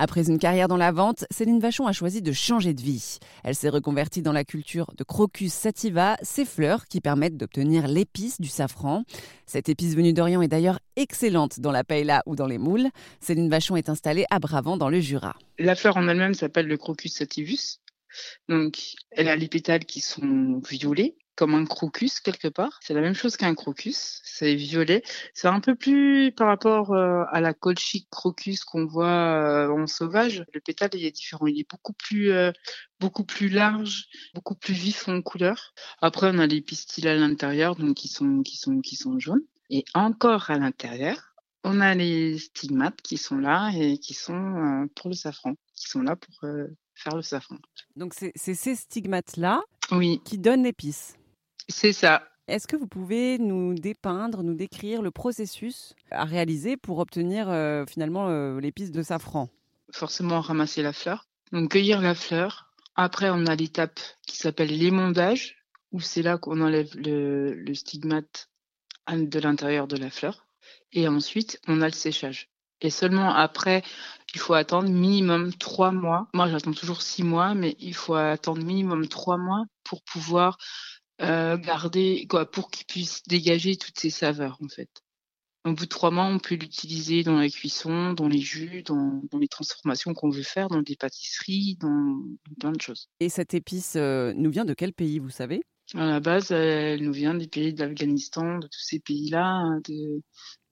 Après une carrière dans la vente, Céline Vachon a choisi de changer de vie. Elle s'est reconvertie dans la culture de Crocus sativa, ces fleurs qui permettent d'obtenir l'épice du safran. Cette épice venue d'Orient est d'ailleurs excellente dans la paella ou dans les moules. Céline Vachon est installée à Bravant dans le Jura. La fleur en elle-même s'appelle le Crocus sativus. Donc, elle a les pétales qui sont violets comme un crocus quelque part. C'est la même chose qu'un crocus, c'est violet. C'est un peu plus par rapport euh, à la colchique crocus qu'on voit euh, en sauvage. Le pétale il est différent, il est beaucoup plus euh, beaucoup plus large, beaucoup plus vif en couleur. Après on a les pistils à l'intérieur donc qui sont qui sont qui sont jaunes et encore à l'intérieur on a les stigmates qui sont là et qui sont pour le safran, qui sont là pour faire le safran. Donc c'est ces stigmates-là oui. qui donnent l'épice. C'est ça. Est-ce que vous pouvez nous dépeindre, nous décrire le processus à réaliser pour obtenir euh, finalement euh, l'épice de safran? Forcément ramasser la fleur, donc cueillir la fleur. Après, on a l'étape qui s'appelle l'émondage, où c'est là qu'on enlève le, le stigmate de l'intérieur de la fleur. Et ensuite, on a le séchage. Et seulement après, il faut attendre minimum trois mois. Moi, j'attends toujours six mois, mais il faut attendre minimum trois mois pour pouvoir euh, garder quoi pour qu'il puisse dégager toutes ses saveurs en fait. Au bout de trois mois, on peut l'utiliser dans la cuisson, dans les jus, dans, dans les transformations qu'on veut faire, dans des pâtisseries, dans, plein de choses. Et cette épice euh, nous vient de quel pays, vous savez? À la base, elle nous vient des pays de l'Afghanistan, de tous ces pays-là, hein, de,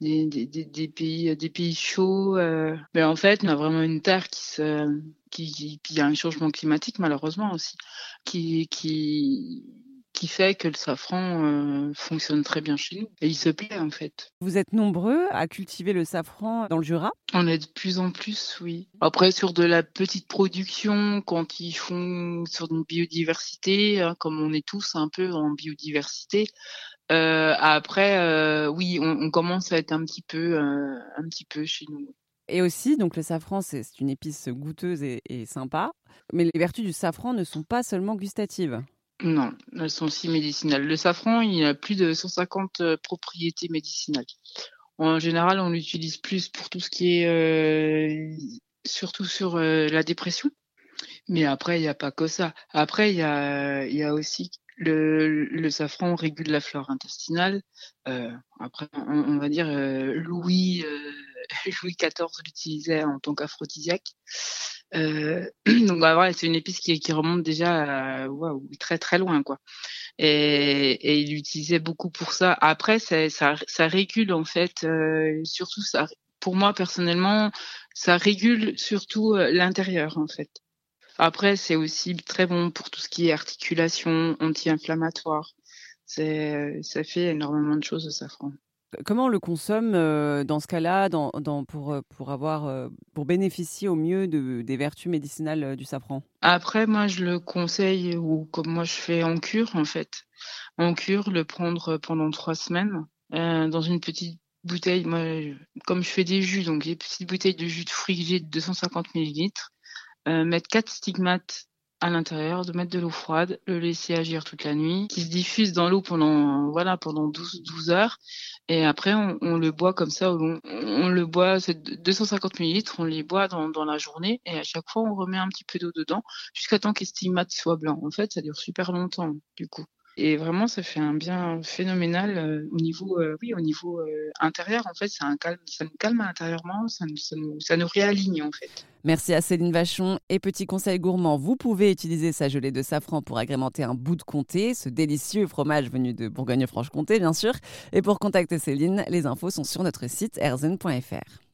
des, des, des, pays, des pays chauds. Euh. Mais en fait, on a vraiment une terre qui se, qui, qui, il y a un changement climatique malheureusement aussi, qui, qui qui fait que le safran euh, fonctionne très bien chez nous. Et il se plaît en fait. Vous êtes nombreux à cultiver le safran dans le Jura? On est de plus en plus, oui. Après, sur de la petite production, quand ils font sur une biodiversité, hein, comme on est tous un peu en biodiversité, euh, après, euh, oui, on, commence à être un petit peu, un petit peu chez nous. Et aussi, donc le safran, c'est une épice goûteuse et, et sympa, mais les vertus du safran ne sont pas seulement gustatives. Non, elles sont aussi médicinales. Le safran, il a plus de 150 euh, propriétés médicinales. En général, on l'utilise plus pour tout ce qui est euh, surtout sur euh, la dépression. Mais après, il n'y a pas que ça. Après, il y a, aussi le, le safran régule la flore intestinale. après, on, va dire Louis XIV l'utilisait en tant qu'aphrodisiaque. Euh, donc bah, voilà, c'est une épice qui, qui remonte déjà à, très très loin quoi. Et, et, il l'utilisait beaucoup pour ça. Après, ça, ça régule en fait, euh, surtout ça. Pour moi personnellement, ça régule surtout euh, l'intérieur en fait. Après, c'est aussi très bon pour tout ce qui est articulation, anti-inflammatoire. Ça fait énormément de choses le safran. Comment on le consomme euh, dans ce cas-là pour, euh, pour, avoir, euh, pour bénéficier au mieux de, des vertus médicinales du safran? Après, moi, je le conseille, ou comme moi je fais en cure, en fait. En cure, le prendre pendant trois semaines dans une petite bouteille. Moi, comme je fais des jus, donc des petites bouteilles de jus de fruits de 250 millilitres, mettre quatre stigmates à l'intérieur, de mettre de l'eau froide, le laisser agir toute la nuit, qui se diffuse dans l'eau pendant voilà pendant 12, 12 heures, et après on, le boit comme ça, on, le boit, c'est 250 millilitres, on les boit dans, la journée, et à chaque fois on remet un petit peu d'eau dedans, jusqu'à temps qu'estimate soit blanc. En fait, ça dure super longtemps du coup. Et vraiment, ça fait un bien phénoménal euh, au niveau, euh, oui, au niveau euh, intérieur. En fait, ça, un calme, ça nous calme intérieurement, ça, nous, ça nous réaligne en fait. Merci à Céline Vachon. Et petit conseil gourmand, vous pouvez utiliser sa gelée de safran pour agrémenter un bout de comté, ce délicieux fromage venu de Bourgogne-Franche-Comté, bien sûr. Et pour contacter Céline, les infos sont sur notre site erzen.fr.